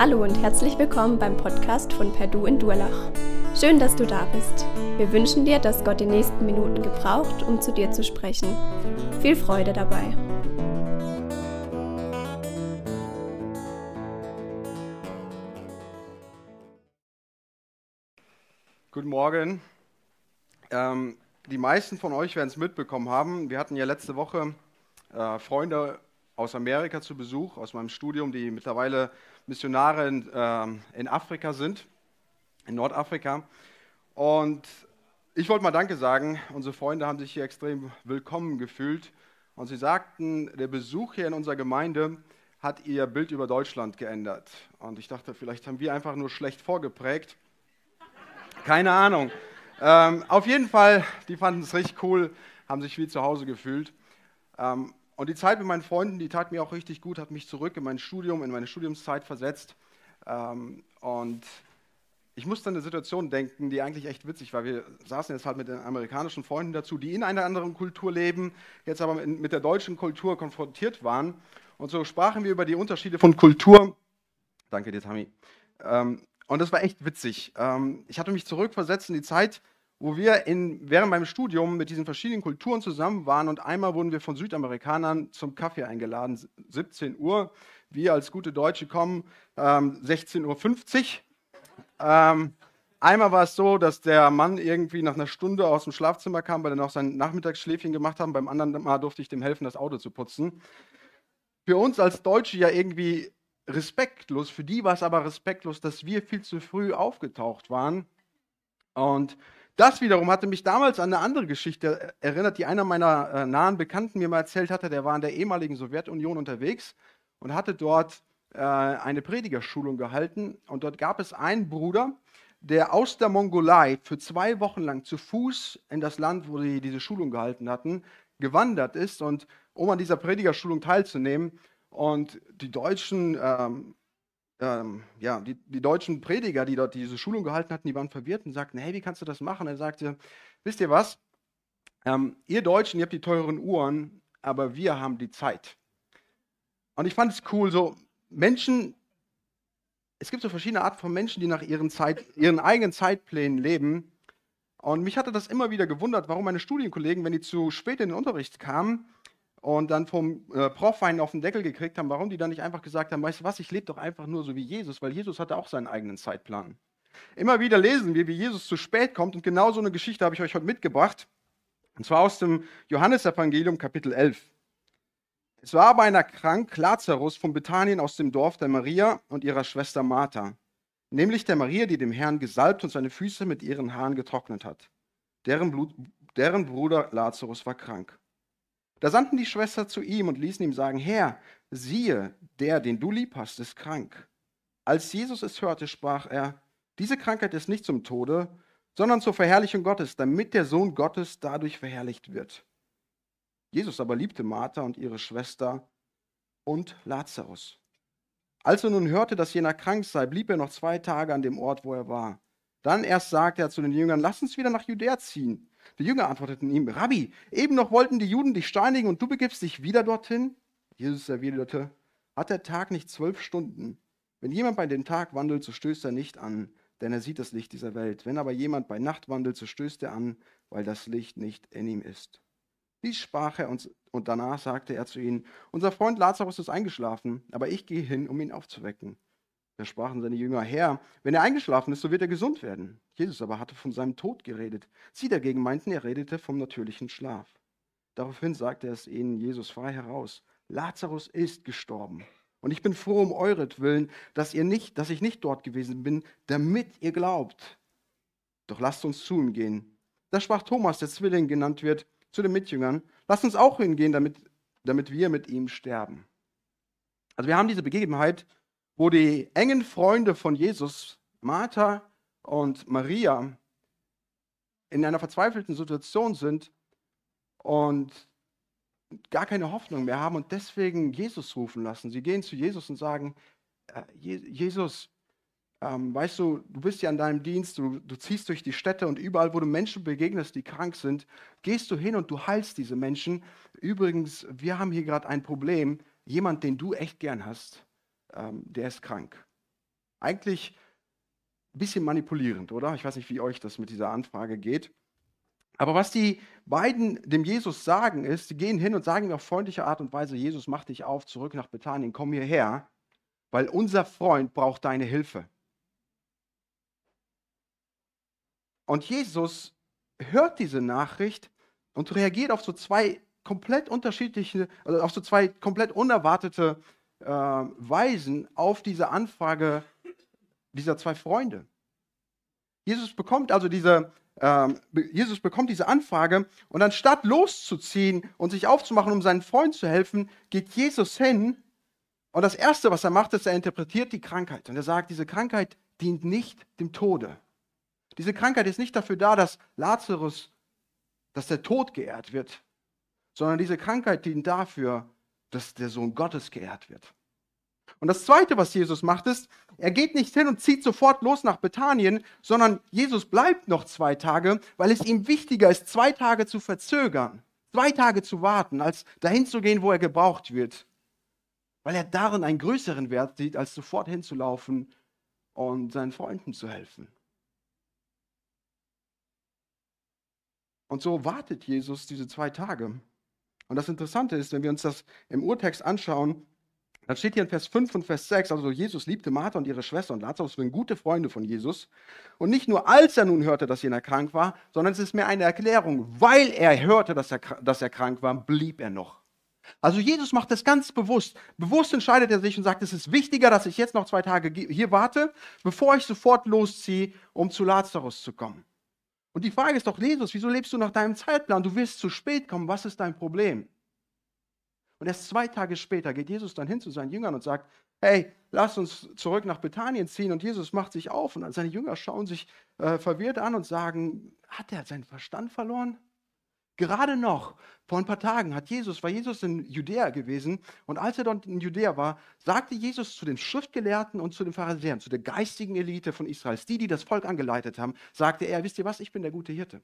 Hallo und herzlich willkommen beim Podcast von Perdu in Durlach. Schön, dass du da bist. Wir wünschen dir, dass Gott die nächsten Minuten gebraucht, um zu dir zu sprechen. Viel Freude dabei. Guten Morgen. Ähm, die meisten von euch werden es mitbekommen haben. Wir hatten ja letzte Woche äh, Freunde aus Amerika zu Besuch, aus meinem Studium, die mittlerweile Missionare in, äh, in Afrika sind, in Nordafrika. Und ich wollte mal Danke sagen. Unsere Freunde haben sich hier extrem willkommen gefühlt. Und sie sagten, der Besuch hier in unserer Gemeinde hat ihr Bild über Deutschland geändert. Und ich dachte, vielleicht haben wir einfach nur schlecht vorgeprägt. Keine Ahnung. Ähm, auf jeden Fall, die fanden es richtig cool, haben sich wie zu Hause gefühlt. Ähm, und die Zeit mit meinen Freunden, die tat mir auch richtig gut, hat mich zurück in mein Studium, in meine Studiumszeit versetzt. Ähm, und ich musste an eine Situation denken, die eigentlich echt witzig war. Wir saßen jetzt halt mit den amerikanischen Freunden dazu, die in einer anderen Kultur leben, jetzt aber mit der deutschen Kultur konfrontiert waren. Und so sprachen wir über die Unterschiede von Kultur. Danke dir, Tammy. Ähm, und das war echt witzig. Ähm, ich hatte mich zurückversetzt in die Zeit, wo wir in, während meinem Studium mit diesen verschiedenen Kulturen zusammen waren und einmal wurden wir von Südamerikanern zum Kaffee eingeladen, 17 Uhr. Wir als gute Deutsche kommen ähm, 16.50 Uhr. Ähm, einmal war es so, dass der Mann irgendwie nach einer Stunde aus dem Schlafzimmer kam, weil er noch sein Nachmittagsschläfchen gemacht hat. Beim anderen Mal durfte ich dem helfen, das Auto zu putzen. Für uns als Deutsche ja irgendwie respektlos. Für die war es aber respektlos, dass wir viel zu früh aufgetaucht waren. Und das wiederum hatte mich damals an eine andere Geschichte erinnert, die einer meiner äh, nahen Bekannten mir mal erzählt hatte. Der war in der ehemaligen Sowjetunion unterwegs und hatte dort äh, eine Predigerschulung gehalten. Und dort gab es einen Bruder, der aus der Mongolei für zwei Wochen lang zu Fuß in das Land, wo sie diese Schulung gehalten hatten, gewandert ist und um an dieser Predigerschulung teilzunehmen. Und die Deutschen ähm, ähm, ja, die, die, deutschen Prediger, die dort diese Schulung gehalten hatten, die waren verwirrt und sagten, hey, wie kannst du das machen? Er sagte, wisst ihr was? Ähm, ihr Deutschen, ihr habt die teuren Uhren, aber wir haben die Zeit. Und ich fand es cool, so Menschen, es gibt so verschiedene Arten von Menschen, die nach ihren, Zeit, ihren eigenen Zeitplänen leben. Und mich hatte das immer wieder gewundert, warum meine Studienkollegen, wenn die zu spät in den Unterricht kamen, und dann vom äh, Prof einen auf den Deckel gekriegt haben, warum die dann nicht einfach gesagt haben, weißt du was, ich lebe doch einfach nur so wie Jesus, weil Jesus hatte auch seinen eigenen Zeitplan. Immer wieder lesen wir, wie Jesus zu spät kommt und genau so eine Geschichte habe ich euch heute mitgebracht. Und zwar aus dem Johannesevangelium Kapitel 11. Es war aber einer krank, Lazarus von Bethanien aus dem Dorf der Maria und ihrer Schwester Martha, nämlich der Maria, die dem Herrn gesalbt und seine Füße mit ihren Haaren getrocknet hat. Deren, Blut, deren Bruder Lazarus war krank. Da sandten die Schwestern zu ihm und ließen ihm sagen, Herr, siehe, der, den du lieb hast, ist krank. Als Jesus es hörte, sprach er, diese Krankheit ist nicht zum Tode, sondern zur Verherrlichung Gottes, damit der Sohn Gottes dadurch verherrlicht wird. Jesus aber liebte Martha und ihre Schwester und Lazarus. Als er nun hörte, dass jener krank sei, blieb er noch zwei Tage an dem Ort, wo er war. Dann erst sagte er zu den Jüngern, lass uns wieder nach Judäa ziehen. Die Jünger antworteten ihm, Rabbi, eben noch wollten die Juden dich steinigen und du begibst dich wieder dorthin? Jesus erwiderte, hat der Tag nicht zwölf Stunden? Wenn jemand bei dem Tag wandelt, so stößt er nicht an, denn er sieht das Licht dieser Welt. Wenn aber jemand bei Nacht wandelt, so stößt er an, weil das Licht nicht in ihm ist. Dies sprach er und, und danach sagte er zu ihnen, unser Freund Lazarus ist eingeschlafen, aber ich gehe hin, um ihn aufzuwecken. Da sprachen seine Jünger, Herr, wenn er eingeschlafen ist, so wird er gesund werden. Jesus aber hatte von seinem Tod geredet. Sie dagegen meinten, er redete vom natürlichen Schlaf. Daraufhin sagte es ihnen, Jesus frei heraus, Lazarus ist gestorben. Und ich bin froh um euretwillen, dass, ihr nicht, dass ich nicht dort gewesen bin, damit ihr glaubt. Doch lasst uns zu ihm gehen. Da sprach Thomas, der Zwilling genannt wird, zu den Mitjüngern, lasst uns auch hingehen, damit, damit wir mit ihm sterben. Also wir haben diese Begebenheit wo die engen Freunde von Jesus, Martha und Maria, in einer verzweifelten Situation sind und gar keine Hoffnung mehr haben und deswegen Jesus rufen lassen. Sie gehen zu Jesus und sagen, äh, Jesus, ähm, weißt du, du bist ja in deinem Dienst, du, du ziehst durch die Städte und überall, wo du Menschen begegnest, die krank sind, gehst du hin und du heilst diese Menschen. Übrigens, wir haben hier gerade ein Problem. Jemand, den du echt gern hast, ähm, der ist krank. Eigentlich ein bisschen manipulierend, oder? Ich weiß nicht, wie euch das mit dieser Anfrage geht. Aber was die beiden dem Jesus sagen, ist, sie gehen hin und sagen ihm auf freundliche Art und Weise, Jesus, mach dich auf, zurück nach Bethanien, komm hierher, weil unser Freund braucht deine Hilfe. Und Jesus hört diese Nachricht und reagiert auf so zwei komplett unterschiedliche, also auf so zwei komplett unerwartete äh, Weisen auf diese Anfrage dieser zwei Freunde. Jesus bekommt also diese, äh, Jesus bekommt diese Anfrage und anstatt loszuziehen und sich aufzumachen, um seinen Freund zu helfen, geht Jesus hin und das Erste, was er macht, ist, er interpretiert die Krankheit und er sagt, diese Krankheit dient nicht dem Tode. Diese Krankheit ist nicht dafür da, dass Lazarus, dass der Tod geehrt wird, sondern diese Krankheit dient dafür, dass der Sohn Gottes geehrt wird. Und das Zweite, was Jesus macht, ist, er geht nicht hin und zieht sofort los nach Bethanien, sondern Jesus bleibt noch zwei Tage, weil es ihm wichtiger ist, zwei Tage zu verzögern, zwei Tage zu warten, als dahin zu gehen, wo er gebraucht wird. Weil er darin einen größeren Wert sieht, als sofort hinzulaufen und seinen Freunden zu helfen. Und so wartet Jesus diese zwei Tage. Und das Interessante ist, wenn wir uns das im Urtext anschauen, dann steht hier in Vers 5 und Vers 6, also Jesus liebte Martha und ihre Schwester und Lazarus waren gute Freunde von Jesus. Und nicht nur als er nun hörte, dass jener krank war, sondern es ist mehr eine Erklärung, weil er hörte, dass er, dass er krank war, blieb er noch. Also Jesus macht das ganz bewusst. Bewusst entscheidet er sich und sagt, es ist wichtiger, dass ich jetzt noch zwei Tage hier warte, bevor ich sofort losziehe, um zu Lazarus zu kommen. Und die Frage ist doch, Jesus, wieso lebst du nach deinem Zeitplan? Du wirst zu spät kommen. Was ist dein Problem? Und erst zwei Tage später geht Jesus dann hin zu seinen Jüngern und sagt, hey, lass uns zurück nach Bethanien ziehen. Und Jesus macht sich auf und seine Jünger schauen sich äh, verwirrt an und sagen, hat er seinen Verstand verloren? Gerade noch, vor ein paar Tagen, hat Jesus, war Jesus in Judäa gewesen und als er dort in Judäa war, sagte Jesus zu den Schriftgelehrten und zu den Pharisäern, zu der geistigen Elite von Israels, die, die das Volk angeleitet haben, sagte er, wisst ihr was, ich bin der gute Hirte.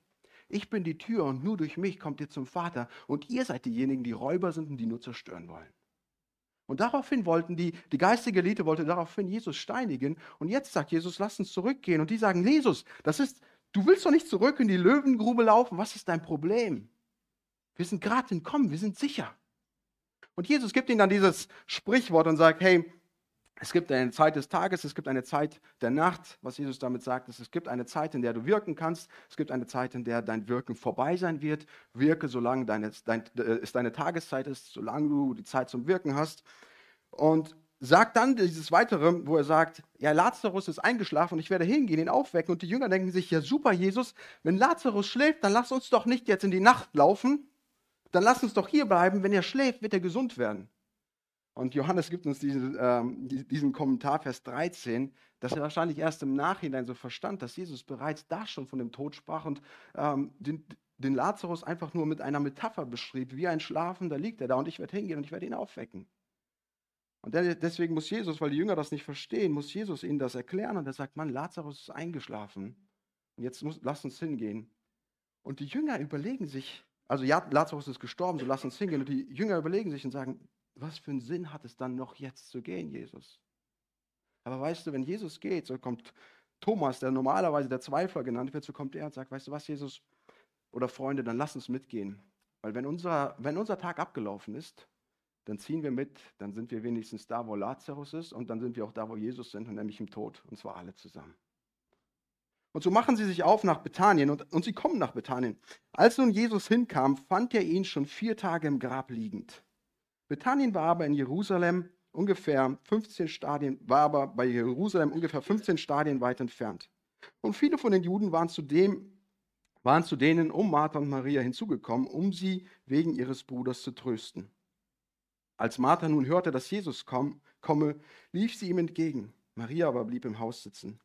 Ich bin die Tür und nur durch mich kommt ihr zum Vater und ihr seid diejenigen, die Räuber sind und die nur zerstören wollen. Und daraufhin wollten die, die geistige Elite wollte daraufhin Jesus steinigen. Und jetzt sagt Jesus, lass uns zurückgehen. Und die sagen, Jesus, das ist, Du willst doch nicht zurück in die Löwengrube laufen. Was ist dein Problem? Wir sind gerade entkommen, wir sind sicher. Und Jesus gibt ihnen dann dieses Sprichwort und sagt, hey, es gibt eine Zeit des Tages, es gibt eine Zeit der Nacht. Was Jesus damit sagt, ist, es gibt eine Zeit, in der du wirken kannst. Es gibt eine Zeit, in der dein Wirken vorbei sein wird. Wirke, solange deine, dein, äh, es deine Tageszeit ist, solange du die Zeit zum Wirken hast. Und sagt dann dieses weitere, wo er sagt, ja, Lazarus ist eingeschlafen und ich werde hingehen, ihn aufwecken. Und die Jünger denken sich, ja, super, Jesus, wenn Lazarus schläft, dann lass uns doch nicht jetzt in die Nacht laufen, dann lass uns doch hier bleiben. Wenn er schläft, wird er gesund werden. Und Johannes gibt uns diesen, ähm, diesen Kommentar, Vers 13, dass er wahrscheinlich erst im Nachhinein so verstand, dass Jesus bereits da schon von dem Tod sprach und ähm, den, den Lazarus einfach nur mit einer Metapher beschrieb, wie ein Schlafender liegt er da und ich werde hingehen und ich werde ihn aufwecken. Und deswegen muss Jesus, weil die Jünger das nicht verstehen, muss Jesus ihnen das erklären. Und er sagt, Mann, Lazarus ist eingeschlafen. Und jetzt muss, lass uns hingehen. Und die Jünger überlegen sich, also ja, Lazarus ist gestorben, so lass uns hingehen. Und die Jünger überlegen sich und sagen, was für einen Sinn hat es dann noch jetzt zu gehen, Jesus? Aber weißt du, wenn Jesus geht, so kommt Thomas, der normalerweise der Zweifler genannt wird, so kommt er und sagt, weißt du was, Jesus oder Freunde, dann lass uns mitgehen. Weil wenn unser, wenn unser Tag abgelaufen ist, dann ziehen wir mit, dann sind wir wenigstens da, wo Lazarus ist und dann sind wir auch da, wo Jesus sind, und nämlich im Tod, und zwar alle zusammen. Und so machen sie sich auf nach Bethanien und, und sie kommen nach Bethanien. Als nun Jesus hinkam, fand er ihn schon vier Tage im Grab liegend. Bethanien war aber in Jerusalem ungefähr 15 Stadien, war aber bei Jerusalem ungefähr 15 Stadien weit entfernt. Und viele von den Juden waren zu, dem, waren zu denen um Martha und Maria hinzugekommen, um sie wegen ihres Bruders zu trösten. Als Martha nun hörte, dass Jesus komm, komme, lief sie ihm entgegen. Maria aber blieb im Haus sitzen.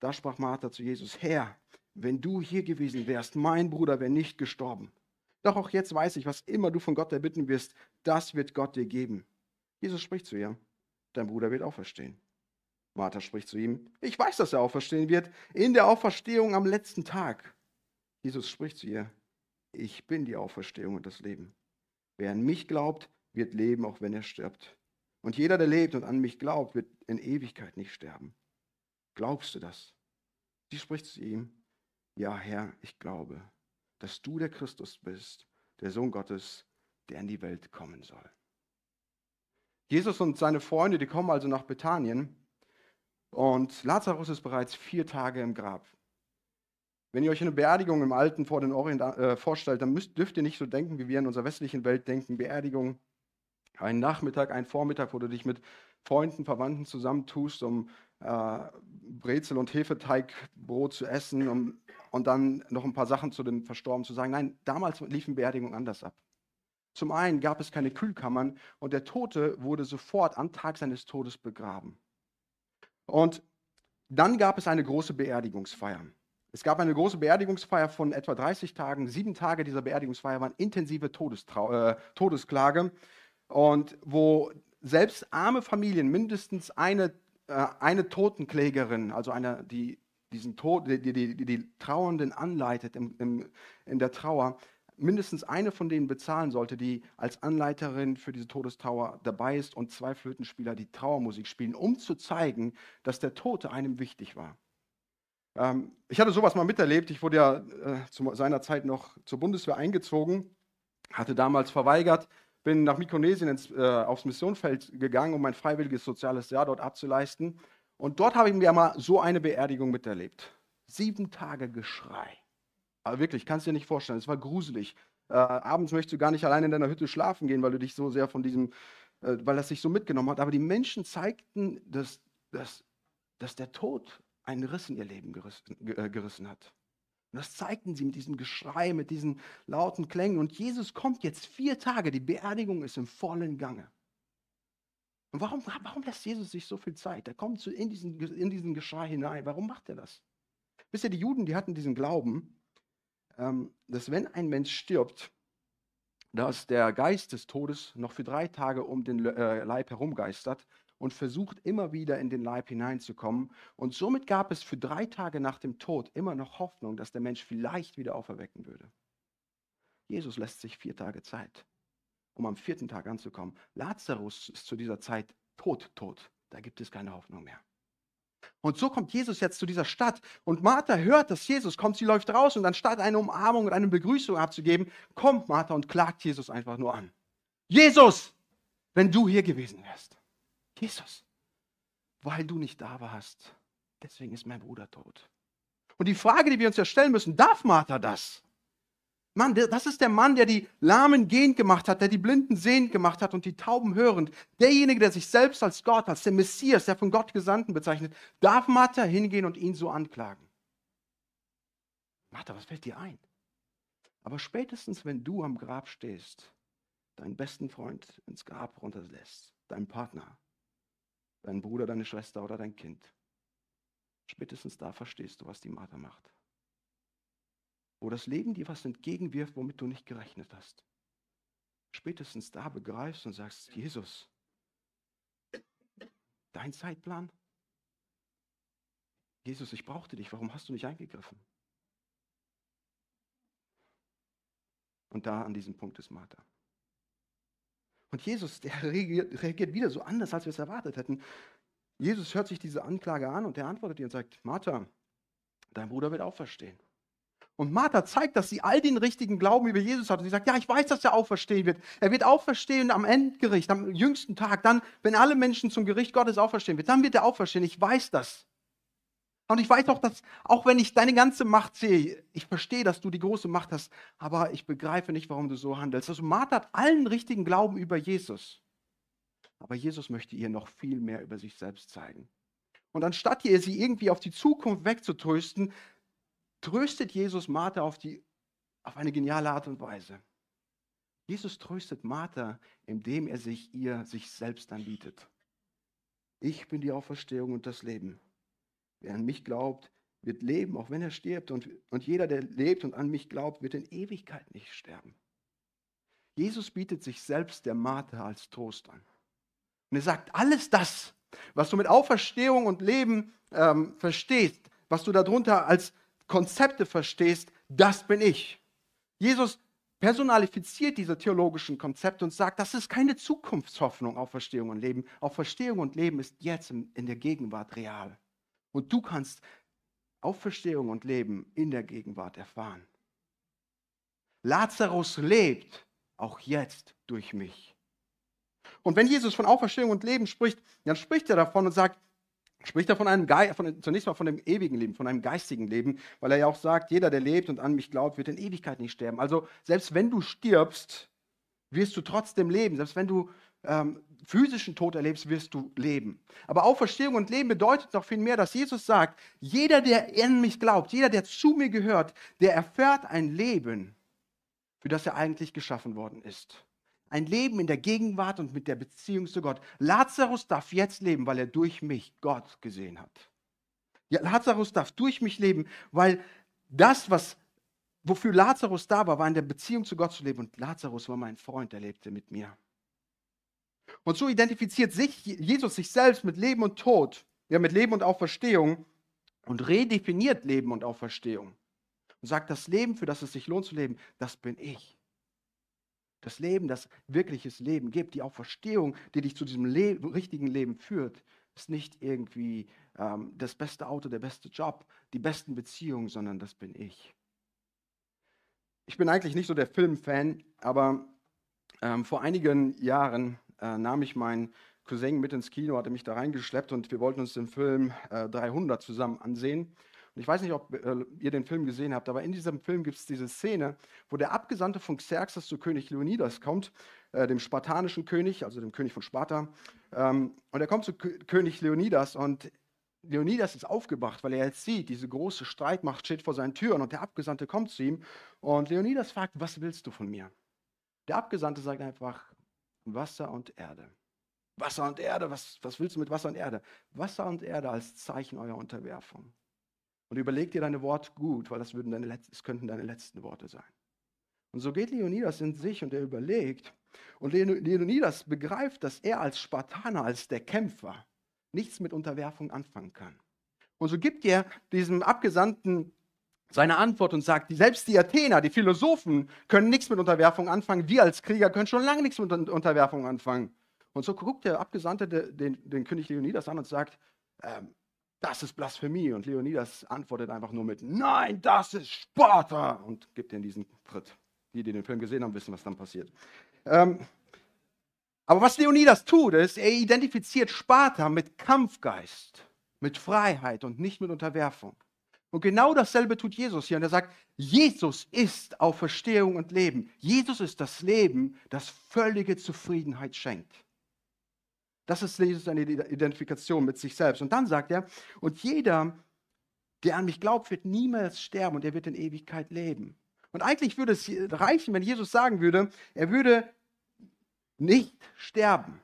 Da sprach Martha zu Jesus, Herr, wenn du hier gewesen wärst, mein Bruder wäre nicht gestorben. Doch auch jetzt weiß ich, was immer du von Gott erbitten wirst, das wird Gott dir geben. Jesus spricht zu ihr, dein Bruder wird auferstehen. Martha spricht zu ihm, ich weiß, dass er auferstehen wird, in der Auferstehung am letzten Tag. Jesus spricht zu ihr, ich bin die Auferstehung und das Leben. Wer an mich glaubt, wird leben, auch wenn er stirbt. Und jeder, der lebt und an mich glaubt, wird in Ewigkeit nicht sterben. Glaubst du das? Sie spricht zu ihm, ja Herr, ich glaube, dass du der Christus bist, der Sohn Gottes, der in die Welt kommen soll. Jesus und seine Freunde, die kommen also nach Bethanien und Lazarus ist bereits vier Tage im Grab. Wenn ihr euch eine Beerdigung im Alten vor den Orient äh, vorstellt, dann müsst, dürft ihr nicht so denken, wie wir in unserer westlichen Welt denken. Beerdigung, ein Nachmittag, ein Vormittag, wo du dich mit Freunden, Verwandten zusammentust, um äh, Brezel und Hefeteigbrot zu essen um, und dann noch ein paar Sachen zu dem Verstorbenen zu sagen. Nein, damals liefen Beerdigungen anders ab. Zum einen gab es keine Kühlkammern und der Tote wurde sofort am Tag seines Todes begraben. Und dann gab es eine große Beerdigungsfeier. Es gab eine große Beerdigungsfeier von etwa 30 Tagen. Sieben Tage dieser Beerdigungsfeier waren intensive Todestrau äh, Todesklage. Und wo selbst arme Familien mindestens eine, äh, eine Totenklägerin, also eine, die diesen Tod, die, die, die, die Trauernden anleitet im, im, in der Trauer, mindestens eine von denen bezahlen sollte, die als Anleiterin für diese Todestrauer dabei ist und zwei Flötenspieler die Trauermusik spielen, um zu zeigen, dass der Tote einem wichtig war. Ähm, ich hatte sowas mal miterlebt. Ich wurde ja äh, zu seiner Zeit noch zur Bundeswehr eingezogen, hatte damals verweigert, bin nach Mikronesien ins, äh, aufs Missionfeld gegangen, um mein freiwilliges soziales Jahr dort abzuleisten. Und dort habe ich mir mal so eine Beerdigung miterlebt. Sieben Tage Geschrei. Aber wirklich, kannst dir nicht vorstellen, es war gruselig. Äh, abends möchtest du gar nicht allein in deiner Hütte schlafen gehen, weil du dich so sehr von diesem, äh, weil das sich so mitgenommen hat. Aber die Menschen zeigten, dass, dass, dass der Tod einen Riss in ihr Leben gerissen, äh, gerissen hat. Und das zeigten sie mit diesem Geschrei, mit diesen lauten Klängen. Und Jesus kommt jetzt vier Tage, die Beerdigung ist im vollen Gange. Und warum, warum lässt Jesus sich so viel Zeit? Er kommt in diesen, in diesen Geschrei hinein. Warum macht er das? Wisst ihr, die Juden, die hatten diesen Glauben, ähm, dass wenn ein Mensch stirbt, dass der Geist des Todes noch für drei Tage um den äh, Leib herumgeistert und versucht immer wieder in den Leib hineinzukommen. Und somit gab es für drei Tage nach dem Tod immer noch Hoffnung, dass der Mensch vielleicht wieder auferwecken würde. Jesus lässt sich vier Tage Zeit, um am vierten Tag anzukommen. Lazarus ist zu dieser Zeit tot, tot. Da gibt es keine Hoffnung mehr. Und so kommt Jesus jetzt zu dieser Stadt und Martha hört, dass Jesus kommt, sie läuft raus und anstatt eine Umarmung und eine Begrüßung abzugeben, kommt Martha und klagt Jesus einfach nur an. Jesus, wenn du hier gewesen wärst. Jesus, weil du nicht da warst, deswegen ist mein Bruder tot. Und die Frage, die wir uns ja stellen müssen, darf Martha das? Mann, das ist der Mann, der die Lahmen gehend gemacht hat, der die Blinden sehend gemacht hat und die Tauben hörend. Derjenige, der sich selbst als Gott, als der Messias, der von Gott Gesandten bezeichnet, darf Martha hingehen und ihn so anklagen. Martha, was fällt dir ein? Aber spätestens, wenn du am Grab stehst, deinen besten Freund ins Grab runterlässt, deinen Partner, deinen Bruder, deine Schwester oder dein Kind. Spätestens da verstehst du, was die Martha macht. Wo das Leben dir was entgegenwirft, womit du nicht gerechnet hast. Spätestens da begreifst und sagst, Jesus, dein Zeitplan? Jesus, ich brauchte dich, warum hast du nicht eingegriffen? Und da an diesem Punkt ist Martha. Und Jesus, der reagiert, reagiert wieder so anders, als wir es erwartet hätten. Jesus hört sich diese Anklage an und er antwortet ihr und sagt, Martha, dein Bruder wird auferstehen. Und Martha zeigt, dass sie all den richtigen Glauben über Jesus hat. Und sie sagt, ja, ich weiß, dass er auferstehen wird. Er wird auferstehen am Endgericht, am jüngsten Tag. Dann, wenn alle Menschen zum Gericht Gottes auferstehen wird, dann wird er auferstehen. Ich weiß das. Und ich weiß auch, dass, auch wenn ich deine ganze Macht sehe, ich verstehe, dass du die große Macht hast, aber ich begreife nicht, warum du so handelst. Also Martha hat allen richtigen Glauben über Jesus. Aber Jesus möchte ihr noch viel mehr über sich selbst zeigen. Und anstatt ihr sie irgendwie auf die Zukunft wegzutrösten, tröstet Jesus Martha auf, die, auf eine geniale Art und Weise. Jesus tröstet Martha, indem er sich ihr sich selbst anbietet. Ich bin die Auferstehung und das Leben. Wer an mich glaubt, wird leben, auch wenn er stirbt. Und, und jeder, der lebt und an mich glaubt, wird in Ewigkeit nicht sterben. Jesus bietet sich selbst der Martha als Trost an. Und er sagt, alles das, was du mit Auferstehung und Leben ähm, verstehst, was du darunter als Konzepte verstehst, das bin ich. Jesus personalifiziert diese theologischen Konzepte und sagt, das ist keine Zukunftshoffnung auf Verstehung und Leben. Auf Verstehung und Leben ist jetzt in der Gegenwart real. Und du kannst Auferstehung und Leben in der Gegenwart erfahren. Lazarus lebt auch jetzt durch mich. Und wenn Jesus von Auferstehung und Leben spricht, dann spricht er davon und sagt, spricht er von einem Ge von, zunächst mal von dem ewigen Leben, von einem geistigen Leben, weil er ja auch sagt, jeder, der lebt und an mich glaubt, wird in Ewigkeit nicht sterben. Also selbst wenn du stirbst, wirst du trotzdem leben. Selbst wenn du ähm, physischen Tod erlebst, wirst du leben. Aber Auferstehung und Leben bedeutet noch viel mehr, dass Jesus sagt, jeder, der an mich glaubt, jeder, der zu mir gehört, der erfährt ein Leben, für das er eigentlich geschaffen worden ist. Ein Leben in der Gegenwart und mit der Beziehung zu Gott. Lazarus darf jetzt leben, weil er durch mich Gott gesehen hat. Ja, Lazarus darf durch mich leben, weil das, was, wofür Lazarus da war, war in der Beziehung zu Gott zu leben. Und Lazarus war mein Freund, der lebte mit mir. Und so identifiziert sich Jesus sich selbst mit Leben und Tod, ja, mit Leben und Auferstehung und redefiniert Leben und Auferstehung. Und sagt, das Leben, für das es sich lohnt zu leben, das bin ich. Das Leben, das wirkliches Leben gibt, die Auferstehung, die dich zu diesem Le richtigen Leben führt, ist nicht irgendwie ähm, das beste Auto, der beste Job, die besten Beziehungen, sondern das bin ich. Ich bin eigentlich nicht so der Filmfan, aber ähm, vor einigen Jahren äh, nahm ich meinen Cousin mit ins Kino, hatte mich da reingeschleppt und wir wollten uns den Film äh, 300 zusammen ansehen. Und ich weiß nicht, ob äh, ihr den Film gesehen habt, aber in diesem Film gibt es diese Szene, wo der Abgesandte von Xerxes zu König Leonidas kommt, äh, dem spartanischen König, also dem König von Sparta. Ähm, und er kommt zu K König Leonidas und Leonidas ist aufgebracht, weil er jetzt sieht, diese große Streitmacht steht vor seinen Türen und der Abgesandte kommt zu ihm und Leonidas fragt, was willst du von mir? Der Abgesandte sagt einfach, Wasser und Erde. Wasser und Erde, was, was willst du mit Wasser und Erde? Wasser und Erde als Zeichen eurer Unterwerfung. Und überleg dir deine Worte gut, weil das, würden deine, das könnten deine letzten Worte sein. Und so geht Leonidas in sich und er überlegt. Und Leonidas begreift, dass er als Spartaner, als der Kämpfer, nichts mit Unterwerfung anfangen kann. Und so gibt er diesem Abgesandten seine Antwort und sagt, selbst die Athener, die Philosophen können nichts mit Unterwerfung anfangen. Wir als Krieger können schon lange nichts mit Unterwerfung anfangen. Und so guckt der Abgesandte den, den König Leonidas an und sagt, ähm, das ist Blasphemie. Und Leonidas antwortet einfach nur mit, nein, das ist Sparta und gibt ihm diesen Tritt. Die, die den Film gesehen haben, wissen, was dann passiert. Ähm, aber was Leonidas tut, ist, er identifiziert Sparta mit Kampfgeist, mit Freiheit und nicht mit Unterwerfung. Und genau dasselbe tut Jesus hier. Und er sagt, Jesus ist Auferstehung und Leben. Jesus ist das Leben, das völlige Zufriedenheit schenkt. Das ist Jesus eine Identifikation mit sich selbst. Und dann sagt er, und jeder, der an mich glaubt, wird niemals sterben und er wird in Ewigkeit leben. Und eigentlich würde es reichen, wenn Jesus sagen würde, er würde nicht sterben.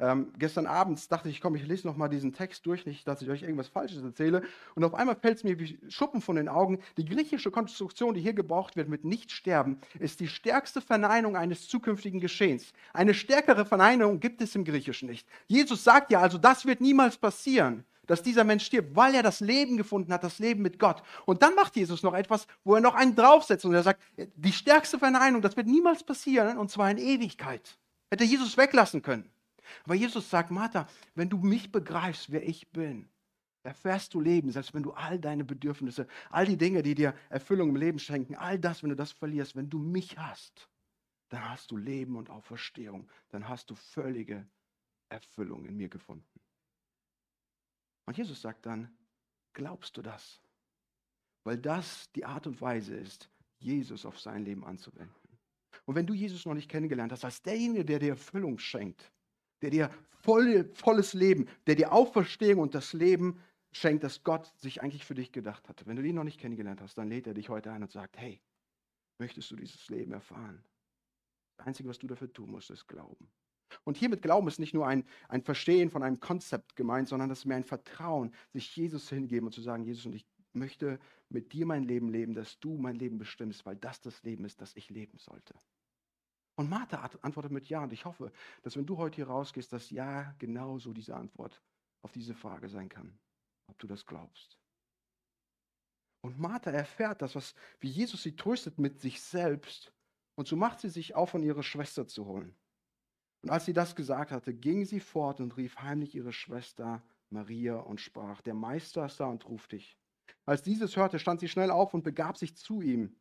Ähm, gestern Abend dachte ich, komm, ich lese noch mal diesen Text durch, nicht, dass ich euch irgendwas Falsches erzähle. Und auf einmal fällt es mir wie Schuppen von den Augen. Die griechische Konstruktion, die hier gebraucht wird mit nicht sterben, ist die stärkste Verneinung eines zukünftigen Geschehens. Eine stärkere Verneinung gibt es im Griechischen nicht. Jesus sagt ja also, das wird niemals passieren dass dieser Mensch stirbt, weil er das Leben gefunden hat, das Leben mit Gott. Und dann macht Jesus noch etwas, wo er noch einen draufsetzt und er sagt, die stärkste Verneinung, das wird niemals passieren, und zwar in Ewigkeit. Hätte Jesus weglassen können. Aber Jesus sagt, Martha, wenn du mich begreifst, wer ich bin, erfährst du Leben, selbst wenn du all deine Bedürfnisse, all die Dinge, die dir Erfüllung im Leben schenken, all das, wenn du das verlierst, wenn du mich hast, dann hast du Leben und Auferstehung, dann hast du völlige Erfüllung in mir gefunden. Und Jesus sagt dann, glaubst du das? Weil das die Art und Weise ist, Jesus auf sein Leben anzuwenden. Und wenn du Jesus noch nicht kennengelernt hast, als derjenige, der dir Erfüllung schenkt, der dir voll, volles Leben, der dir Auferstehung und das Leben schenkt, das Gott sich eigentlich für dich gedacht hatte. Wenn du ihn noch nicht kennengelernt hast, dann lädt er dich heute ein und sagt, hey, möchtest du dieses Leben erfahren? Das Einzige, was du dafür tun musst, ist Glauben. Und hier mit Glauben ist nicht nur ein, ein Verstehen von einem Konzept gemeint, sondern das ist mehr ein Vertrauen, sich Jesus hingeben und zu sagen, Jesus, und ich möchte mit dir mein Leben leben, dass du mein Leben bestimmst, weil das das Leben ist, das ich leben sollte. Und Martha antwortet mit Ja. Und ich hoffe, dass wenn du heute hier rausgehst, dass Ja genauso diese Antwort auf diese Frage sein kann, ob du das glaubst. Und Martha erfährt das, was, wie Jesus sie tröstet mit sich selbst. Und so macht sie sich auf, von ihrer Schwester zu holen. Und als sie das gesagt hatte, ging sie fort und rief heimlich ihre Schwester Maria und sprach, der Meister ist da und ruft dich. Als dieses hörte, stand sie schnell auf und begab sich zu ihm.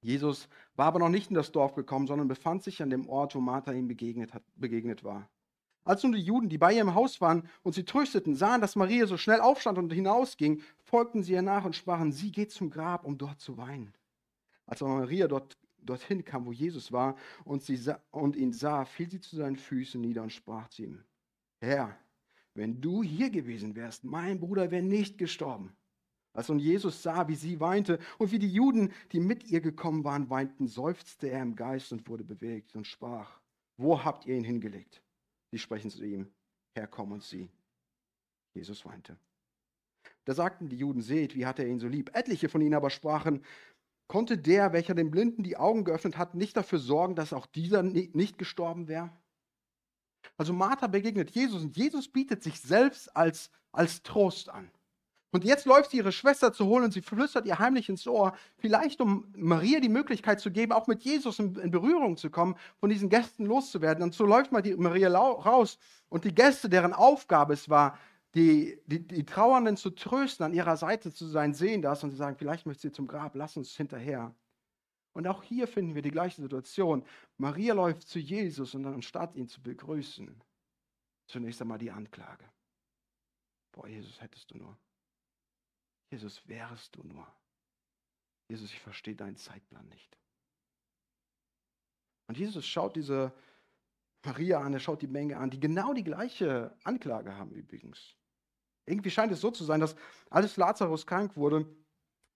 Jesus war aber noch nicht in das Dorf gekommen, sondern befand sich an dem Ort, wo Martha ihm begegnet, hat, begegnet war. Als nun die Juden, die bei ihr im Haus waren und sie trösteten, sahen, dass Maria so schnell aufstand und hinausging, folgten sie ihr nach und sprachen, sie geht zum Grab, um dort zu weinen. Als aber Maria dort, dorthin kam, wo Jesus war, und, sie sah, und ihn sah, fiel sie zu seinen Füßen nieder und sprach zu ihm, Herr, wenn du hier gewesen wärst, mein Bruder wäre nicht gestorben. Als nun Jesus sah, wie sie weinte und wie die Juden, die mit ihr gekommen waren, weinten, seufzte er im Geist und wurde bewegt und sprach, wo habt ihr ihn hingelegt? Sie sprechen zu ihm, Herr, komm und sieh. Jesus weinte. Da sagten die Juden, seht, wie hat er ihn so lieb. Etliche von ihnen aber sprachen, konnte der, welcher den Blinden die Augen geöffnet hat, nicht dafür sorgen, dass auch dieser nicht gestorben wäre? Also Martha begegnet Jesus und Jesus bietet sich selbst als, als Trost an. Und jetzt läuft sie ihre Schwester zu holen und sie flüstert ihr heimlich ins Ohr, vielleicht um Maria die Möglichkeit zu geben, auch mit Jesus in, Berührung zu kommen, von diesen Gästen loszuwerden. Und so läuft mal die Maria raus und die Gäste, deren Aufgabe es war, die, die, die Trauernden zu trösten, an ihrer Seite zu sein, sehen das und sie sagen, vielleicht möchte sie zum Grab, lass uns hinterher. Und auch hier finden wir die gleiche Situation. Maria läuft zu Jesus und anstatt ihn zu begrüßen, zunächst einmal die Anklage. Boah, Jesus, hättest du nur. Jesus, wärst du nur. Jesus, ich verstehe deinen Zeitplan nicht. Und Jesus schaut diese Maria an, er schaut die Menge an, die genau die gleiche Anklage haben übrigens. Irgendwie scheint es so zu sein, dass als Lazarus krank wurde,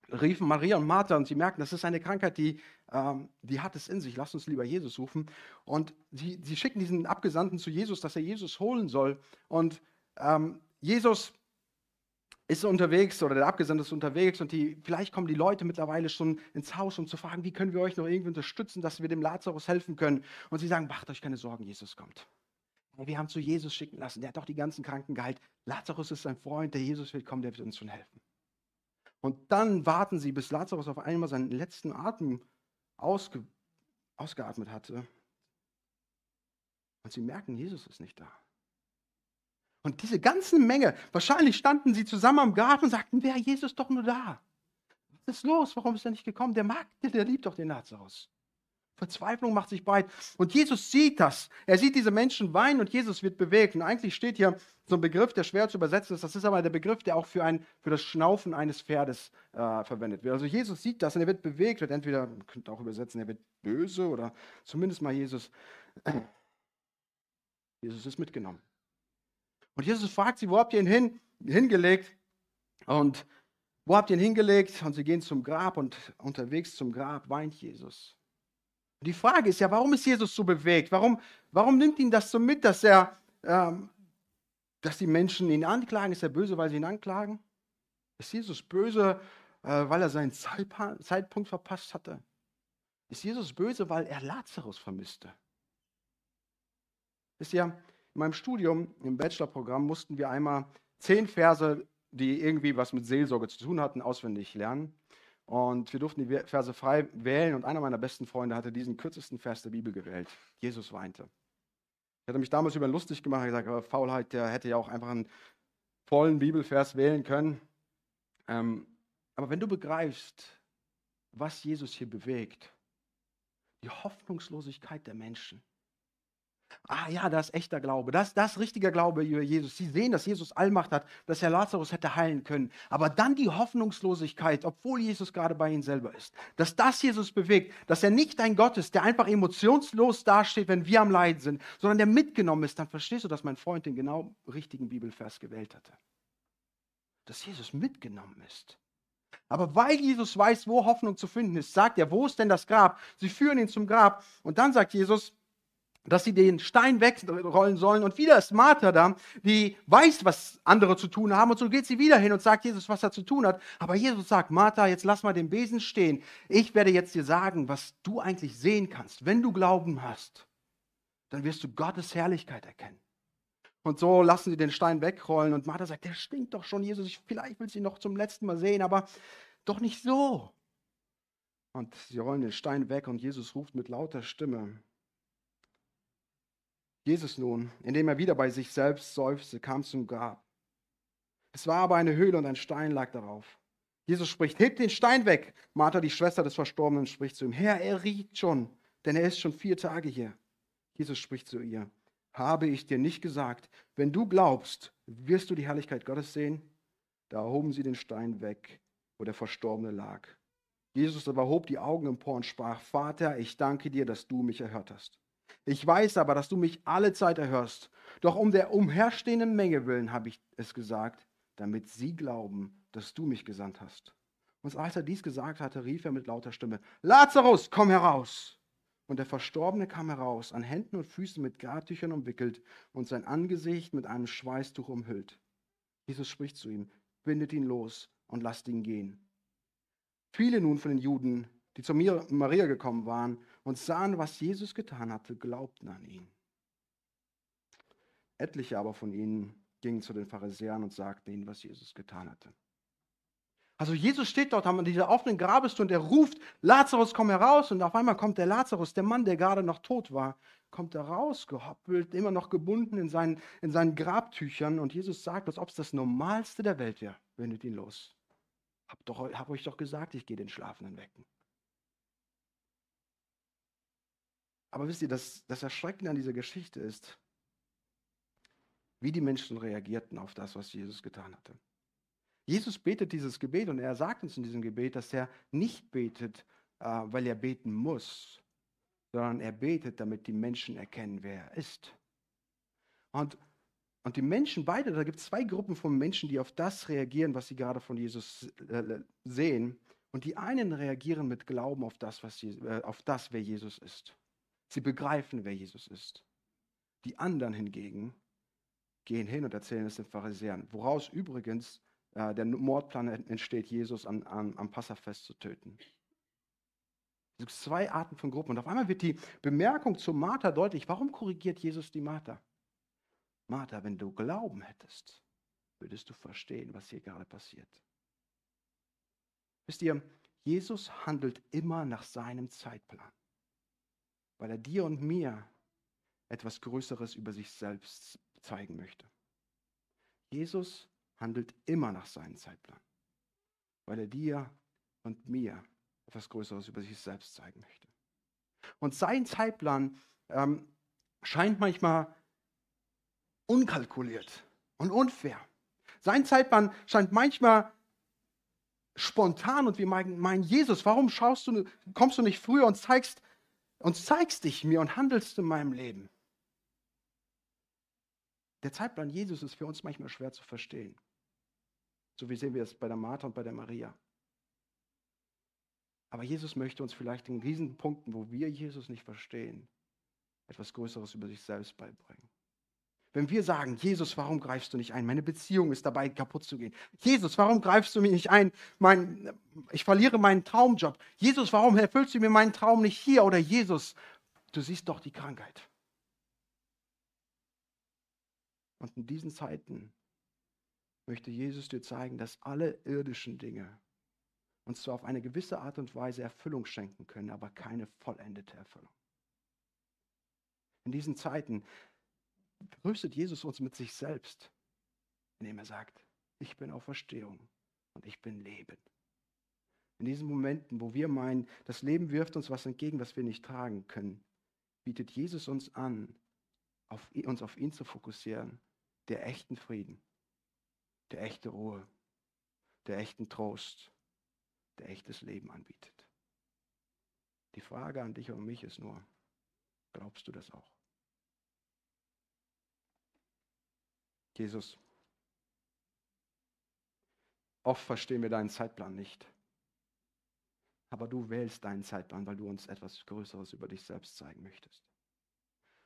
riefen Maria und Martha und sie merken, das ist eine Krankheit, die, ähm, die hat es in sich. Lass uns lieber Jesus rufen. Und sie, sie schicken diesen Abgesandten zu Jesus, dass er Jesus holen soll. Und ähm, Jesus ist unterwegs oder der Abgesandte ist unterwegs und die, vielleicht kommen die Leute mittlerweile schon ins Haus, um zu fragen, wie können wir euch noch irgendwie unterstützen, dass wir dem Lazarus helfen können. Und sie sagen, macht euch keine Sorgen, Jesus kommt. Wir haben zu Jesus schicken lassen, der hat doch die ganzen Kranken geheilt. Lazarus ist sein Freund, der Jesus wird kommen, der wird uns schon helfen. Und dann warten sie, bis Lazarus auf einmal seinen letzten Atem ausge, ausgeatmet hatte. Und sie merken, Jesus ist nicht da. Und diese ganze Menge, wahrscheinlich standen sie zusammen am Grab und sagten, wäre Jesus doch nur da. Was ist los? Warum ist er nicht gekommen? Der mag, der liebt doch den Lazarus. Verzweiflung macht sich breit. Und Jesus sieht das. Er sieht diese Menschen weinen und Jesus wird bewegt. Und eigentlich steht hier so ein Begriff, der schwer zu übersetzen ist. Das ist aber der Begriff, der auch für, ein, für das Schnaufen eines Pferdes äh, verwendet wird. Also Jesus sieht das und er wird bewegt. Wird entweder, man könnte auch übersetzen, er wird böse oder zumindest mal Jesus. Jesus ist mitgenommen. Und Jesus fragt sie, wo habt ihr ihn hin, hingelegt? Und wo habt ihr ihn hingelegt? Und sie gehen zum Grab und unterwegs zum Grab weint Jesus. Und die Frage ist ja, warum ist Jesus so bewegt? Warum, warum nimmt ihn das so mit, dass er, ähm, dass die Menschen ihn anklagen? Ist er böse, weil sie ihn anklagen? Ist Jesus böse, äh, weil er seinen Zeitpunkt verpasst hatte? Ist Jesus böse, weil er Lazarus vermisste? Ist ja, in meinem Studium, im Bachelorprogramm, mussten wir einmal zehn Verse, die irgendwie was mit Seelsorge zu tun hatten, auswendig lernen. Und wir durften die Verse frei wählen und einer meiner besten Freunde hatte diesen kürzesten Vers der Bibel gewählt. Jesus weinte. Ich hatte mich damals über ihn lustig gemacht, gesagt, aber Faulheit, der hätte ja auch einfach einen vollen Bibelvers wählen können. Ähm, aber wenn du begreifst, was Jesus hier bewegt, die Hoffnungslosigkeit der Menschen, Ah ja, das ist echter Glaube. Das, das ist richtiger Glaube über Jesus. Sie sehen, dass Jesus Allmacht hat, dass Herr Lazarus hätte heilen können. Aber dann die Hoffnungslosigkeit, obwohl Jesus gerade bei ihnen selber ist. Dass das Jesus bewegt, dass er nicht ein Gott ist, der einfach emotionslos dasteht, wenn wir am Leiden sind, sondern der mitgenommen ist. Dann verstehst du, dass mein Freund den genau richtigen Bibelvers gewählt hatte. Dass Jesus mitgenommen ist. Aber weil Jesus weiß, wo Hoffnung zu finden ist, sagt er, wo ist denn das Grab? Sie führen ihn zum Grab. Und dann sagt Jesus, dass sie den Stein wegrollen sollen. Und wieder ist Martha da, die weiß, was andere zu tun haben. Und so geht sie wieder hin und sagt Jesus, was er zu tun hat. Aber Jesus sagt, Martha, jetzt lass mal den Besen stehen. Ich werde jetzt dir sagen, was du eigentlich sehen kannst. Wenn du Glauben hast, dann wirst du Gottes Herrlichkeit erkennen. Und so lassen sie den Stein wegrollen. Und Martha sagt, der stinkt doch schon, Jesus. Ich, vielleicht will sie noch zum letzten Mal sehen, aber doch nicht so. Und sie rollen den Stein weg und Jesus ruft mit lauter Stimme, Jesus nun, indem er wieder bei sich selbst seufzte, kam zum Grab. Es war aber eine Höhle und ein Stein lag darauf. Jesus spricht, hebt den Stein weg. Martha, die Schwester des Verstorbenen, spricht zu ihm, Herr, er riecht schon, denn er ist schon vier Tage hier. Jesus spricht zu ihr, habe ich dir nicht gesagt, wenn du glaubst, wirst du die Herrlichkeit Gottes sehen? Da erhoben sie den Stein weg, wo der Verstorbene lag. Jesus aber hob die Augen empor und sprach, Vater, ich danke dir, dass du mich erhört hast. Ich weiß aber, dass du mich alle Zeit erhörst. Doch um der umherstehenden Menge willen habe ich es gesagt, damit sie glauben, dass du mich gesandt hast. Und als er dies gesagt hatte, rief er mit lauter Stimme, Lazarus, komm heraus! Und der Verstorbene kam heraus, an Händen und Füßen mit Gartüchern umwickelt und sein Angesicht mit einem Schweißtuch umhüllt. Jesus spricht zu ihm, bindet ihn los und lasst ihn gehen. Viele nun von den Juden, die zu Maria gekommen waren und sahen, was Jesus getan hatte, glaubten an ihn. Etliche aber von ihnen gingen zu den Pharisäern und sagten ihnen, was Jesus getan hatte. Also Jesus steht dort an dieser offenen Grabestür und er ruft, Lazarus, komm heraus. Und auf einmal kommt der Lazarus, der Mann, der gerade noch tot war, kommt da rausgehoppelt, immer noch gebunden in seinen, in seinen Grabtüchern. Und Jesus sagt, als ob es das Normalste der Welt wäre, wendet ihn los. Hab, doch, hab euch doch gesagt, ich gehe den Schlafenden wecken. Aber wisst ihr, das, das Erschreckende an dieser Geschichte ist, wie die Menschen reagierten auf das, was Jesus getan hatte. Jesus betet dieses Gebet und er sagt uns in diesem Gebet, dass er nicht betet, äh, weil er beten muss, sondern er betet, damit die Menschen erkennen, wer er ist. Und, und die Menschen, beide, da gibt es zwei Gruppen von Menschen, die auf das reagieren, was sie gerade von Jesus äh, sehen. Und die einen reagieren mit Glauben auf das, was äh, auf das, wer Jesus ist. Sie begreifen, wer Jesus ist. Die anderen hingegen gehen hin und erzählen es den Pharisäern, woraus übrigens äh, der Mordplan entsteht, Jesus am, am, am Passafest zu töten. Es gibt zwei Arten von Gruppen. Und auf einmal wird die Bemerkung zu Martha deutlich. Warum korrigiert Jesus die Martha? Martha, wenn du Glauben hättest, würdest du verstehen, was hier gerade passiert. Wisst ihr, Jesus handelt immer nach seinem Zeitplan, weil er dir und mir etwas Größeres über sich selbst zeigen möchte. Jesus handelt immer nach seinem Zeitplan, weil er dir und mir etwas Größeres über sich selbst zeigen möchte. Und sein Zeitplan ähm, scheint manchmal unkalkuliert und unfair. Sein Zeitplan scheint manchmal spontan und wir meinen, mein Jesus, warum schaust du, kommst du nicht früher und zeigst, und zeigst dich mir und handelst in meinem Leben? Der Zeitplan Jesus ist für uns manchmal schwer zu verstehen. So wie sehen wir es bei der Martha und bei der Maria. Aber Jesus möchte uns vielleicht in diesen Punkten, wo wir Jesus nicht verstehen, etwas Größeres über sich selbst beibringen. Wenn wir sagen, Jesus, warum greifst du nicht ein? Meine Beziehung ist dabei kaputt zu gehen. Jesus, warum greifst du mich nicht ein? Mein, ich verliere meinen Traumjob. Jesus, warum erfüllst du mir meinen Traum nicht hier? Oder Jesus, du siehst doch die Krankheit. Und in diesen Zeiten möchte Jesus dir zeigen, dass alle irdischen Dinge uns zwar auf eine gewisse Art und Weise Erfüllung schenken können, aber keine vollendete Erfüllung. In diesen Zeiten tröstet Jesus uns mit sich selbst, indem er sagt, ich bin Auferstehung und ich bin Leben. In diesen Momenten, wo wir meinen, das Leben wirft uns was entgegen, was wir nicht tragen können, bietet Jesus uns an, auf, uns auf ihn zu fokussieren der echten Frieden, der echte Ruhe, der echten Trost, der echtes Leben anbietet. Die Frage an dich und mich ist nur, glaubst du das auch? Jesus, oft verstehen wir deinen Zeitplan nicht. Aber du wählst deinen Zeitplan, weil du uns etwas Größeres über dich selbst zeigen möchtest.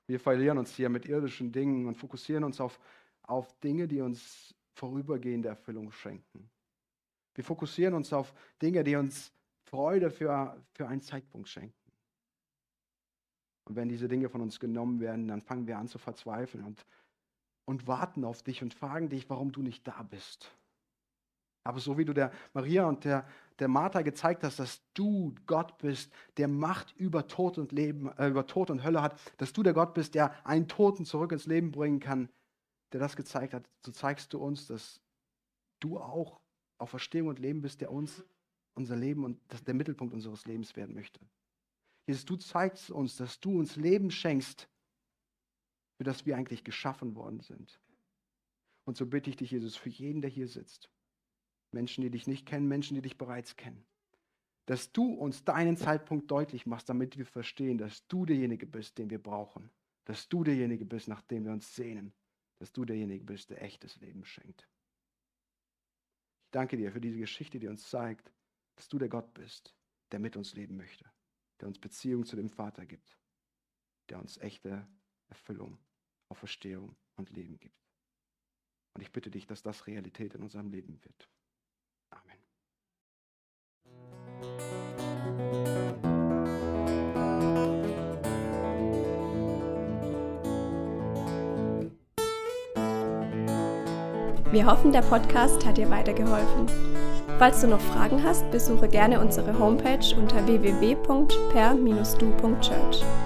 Wir verlieren uns hier mit irdischen Dingen und fokussieren uns auf auf Dinge, die uns vorübergehende Erfüllung schenken. Wir fokussieren uns auf Dinge, die uns Freude für, für einen Zeitpunkt schenken. Und wenn diese Dinge von uns genommen werden, dann fangen wir an zu verzweifeln und, und warten auf dich und fragen dich, warum du nicht da bist. Aber so wie du der Maria und der, der Martha gezeigt hast, dass du Gott bist, der Macht über Tod und Leben, äh, über Tod und Hölle hat, dass du der Gott bist, der einen Toten zurück ins Leben bringen kann, der das gezeigt hat, so zeigst du uns, dass du auch auf Verstehung und Leben bist, der uns unser Leben und das der Mittelpunkt unseres Lebens werden möchte. Jesus, du zeigst uns, dass du uns Leben schenkst, für das wir eigentlich geschaffen worden sind. Und so bitte ich dich, Jesus, für jeden, der hier sitzt, Menschen, die dich nicht kennen, Menschen, die dich bereits kennen, dass du uns deinen Zeitpunkt deutlich machst, damit wir verstehen, dass du derjenige bist, den wir brauchen, dass du derjenige bist, nach dem wir uns sehnen, dass du derjenige bist, der echtes Leben schenkt. Ich danke dir für diese Geschichte, die uns zeigt, dass du der Gott bist, der mit uns leben möchte, der uns Beziehung zu dem Vater gibt, der uns echte Erfüllung, Auferstehung und Leben gibt. Und ich bitte dich, dass das Realität in unserem Leben wird. Amen. Wir hoffen, der Podcast hat dir weitergeholfen. Falls du noch Fragen hast, besuche gerne unsere Homepage unter www.per-du.church.